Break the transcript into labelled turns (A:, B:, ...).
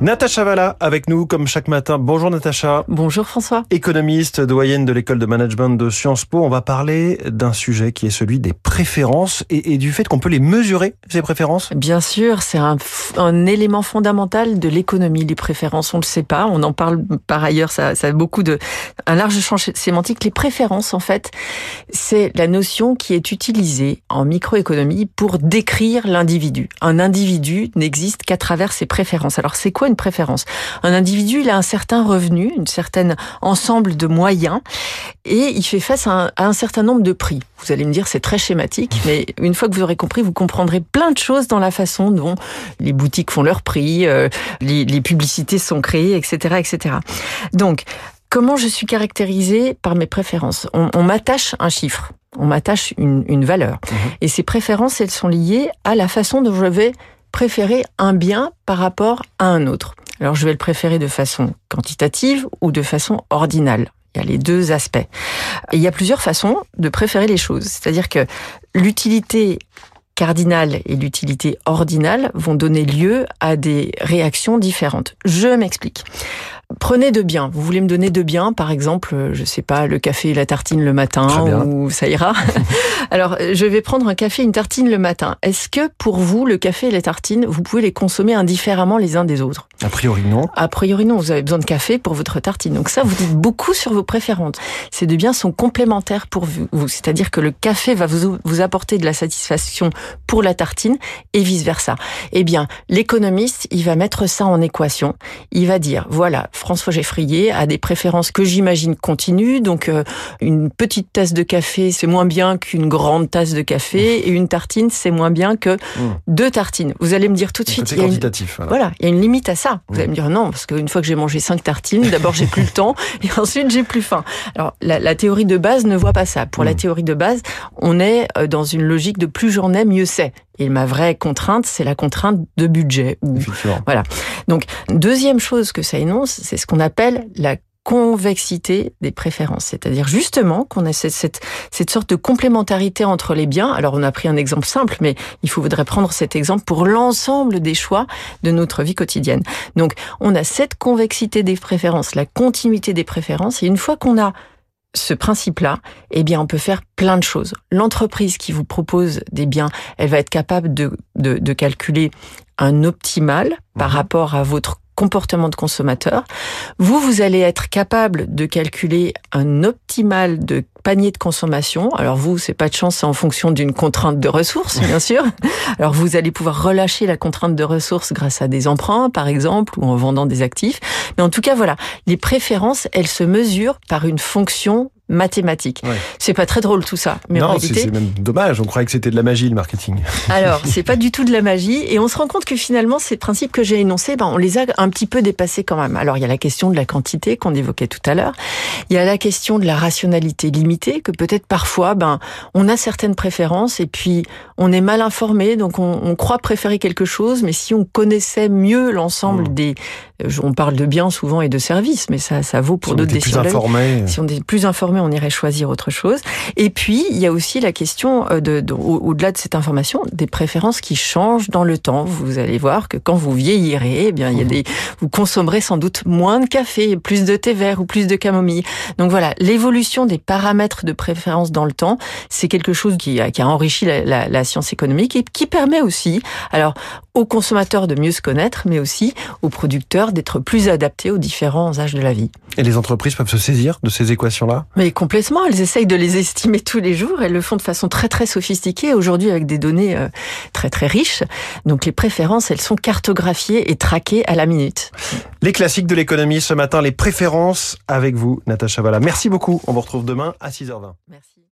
A: Natacha Valla avec nous comme chaque matin. Bonjour Natacha.
B: Bonjour François.
A: Économiste, doyenne de l'école de management de Sciences Po, on va parler d'un sujet qui est celui des préférences et, et du fait qu'on peut les mesurer, ces préférences.
B: Bien sûr, c'est un, un, élément fondamental de l'économie, les préférences. On le sait pas, on en parle par ailleurs, ça, ça a beaucoup de, un large champ sémantique. Les préférences, en fait, c'est la notion qui est utilisée en microéconomie pour décrire l'individu. Un individu n'existe qu'à travers ses préférences. Alors c'est quoi une préférence Un individu, il a un certain revenu, une certaine ensemble de moyens, et il fait face à un, à un certain nombre de prix. Vous allez me dire c'est très schématique, mais une fois que vous aurez compris, vous comprendrez plein de choses dans la façon dont les boutiques font leur prix, euh, les, les publicités sont créées, etc., etc. Donc Comment je suis caractérisée par mes préférences? On, on m'attache un chiffre, on m'attache une, une, valeur. Mmh. Et ces préférences, elles sont liées à la façon dont je vais préférer un bien par rapport à un autre. Alors je vais le préférer de façon quantitative ou de façon ordinale. Il y a les deux aspects. Il y a plusieurs façons de préférer les choses. C'est-à-dire que l'utilité cardinale et l'utilité ordinale vont donner lieu à des réactions différentes. Je m'explique. Prenez de bien. Vous voulez me donner de bien, par exemple, je sais pas, le café et la tartine le matin, ou ça ira. Alors, je vais prendre un café et une tartine le matin. Est-ce que pour vous, le café et la tartine, vous pouvez les consommer indifféremment les uns des autres?
A: A priori non.
B: A priori non. Vous avez besoin de café pour votre tartine. Donc ça, vous dites beaucoup sur vos préférences. Ces deux biens sont complémentaires pour vous. C'est-à-dire que le café va vous, vous apporter de la satisfaction pour la tartine et vice versa. Eh bien, l'économiste, il va mettre ça en équation. Il va dire, voilà, François Geffrier a des préférences que j'imagine continuent. Donc, euh, une petite tasse de café, c'est moins bien qu'une grande tasse de café. Et une tartine, c'est moins bien que mmh. deux tartines. Vous allez me dire tout de suite...
A: C'est quantitatif.
B: Une... Voilà. il y a une limite à ça. Vous mmh. allez me dire non, parce qu'une fois que j'ai mangé cinq tartines, d'abord j'ai plus le temps et ensuite j'ai plus faim. Alors, la, la, théorie de base ne voit pas ça. Pour mmh. la théorie de base, on est euh, dans une logique de plus j'en ai, mieux c'est. Et ma vraie contrainte, c'est la contrainte de budget. Voilà. Donc, deuxième chose que ça énonce, c'est ce qu'on appelle la convexité des préférences, c'est-à-dire justement qu'on a cette, cette, cette, sorte de complémentarité entre les biens. Alors on a pris un exemple simple, mais il faudrait prendre cet exemple pour l'ensemble des choix de notre vie quotidienne. Donc on a cette convexité des préférences, la continuité des préférences, et une fois qu'on a ce principe-là, eh bien, on peut faire plein de choses. L'entreprise qui vous propose des biens, elle va être capable de, de, de calculer un optimal par mmh. rapport à votre comportement de consommateur. Vous, vous allez être capable de calculer un optimal de panier de consommation. Alors vous, c'est pas de chance, c'est en fonction d'une contrainte de ressources, bien sûr. Alors vous allez pouvoir relâcher la contrainte de ressources grâce à des emprunts, par exemple, ou en vendant des actifs. Mais en tout cas, voilà, les préférences, elles se mesurent par une fonction mathématiques. Ouais. C'est pas très drôle tout ça.
A: Mais non, c'est même dommage. On croyait que c'était de la magie le marketing.
B: Alors, c'est pas du tout de la magie. Et on se rend compte que finalement, ces principes que j'ai énoncés, ben, on les a un petit peu dépassés quand même. Alors, il y a la question de la quantité qu'on évoquait tout à l'heure. Il y a la question de la rationalité limitée, que peut-être parfois, ben, on a certaines préférences et puis on est mal informé, donc on, on croit préférer quelque chose, mais si on connaissait mieux l'ensemble mmh. des, on parle de biens souvent et de services, mais ça, ça vaut pour
A: si
B: d'autres
A: décisions.
B: Si on est plus informé, on irait choisir autre chose. Et puis, il y a aussi la question, euh, de, de au-delà de cette information, des préférences qui changent dans le temps. Vous allez voir que quand vous vieillirez, eh bien, il y a des, vous consommerez sans doute moins de café, plus de thé vert ou plus de camomille. Donc voilà, l'évolution des paramètres de préférence dans le temps, c'est quelque chose qui a, qui a enrichi la, la, la science économique et qui permet aussi, alors, aux consommateurs de mieux se connaître, mais aussi aux producteurs d'être plus adaptés aux différents âges de la vie.
A: Et les entreprises peuvent se saisir de ces équations-là?
B: Mais complètement, elles essayent de les estimer tous les jours, elles le font de façon très très sophistiquée, aujourd'hui avec des données euh, très très riches. Donc les préférences, elles sont cartographiées et traquées à la minute.
A: Les classiques de l'économie ce matin, les préférences avec vous, Natacha Valla. Merci beaucoup, on vous retrouve demain à 6h20.
B: Merci.